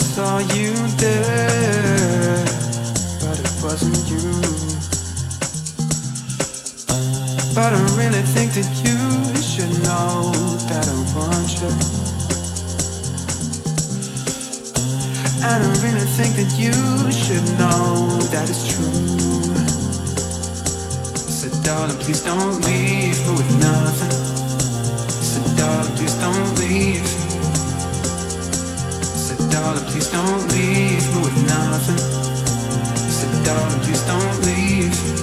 saw you there, but it wasn't you. But I really think that you should know that I want you. And I really think that you should know that it's true. So darling, please don't leave me with nothing. So darling, please don't leave darling, please don't leave me with nothing. I said, darling, please don't leave.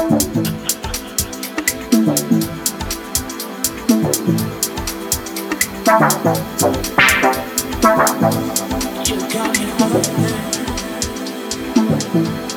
You got me on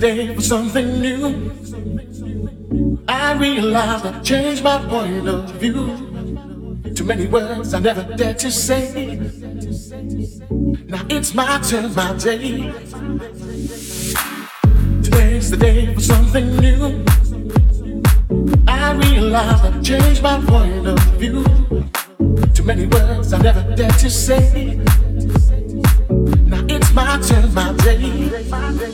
Today's the day for something new. I realize I've changed my point of view. Too many words I never dared to say. Now it's my turn, my day. Today's the day for something new. I realize I've changed my point of view. Too many words I never dared to say. Now it's my turn, my day.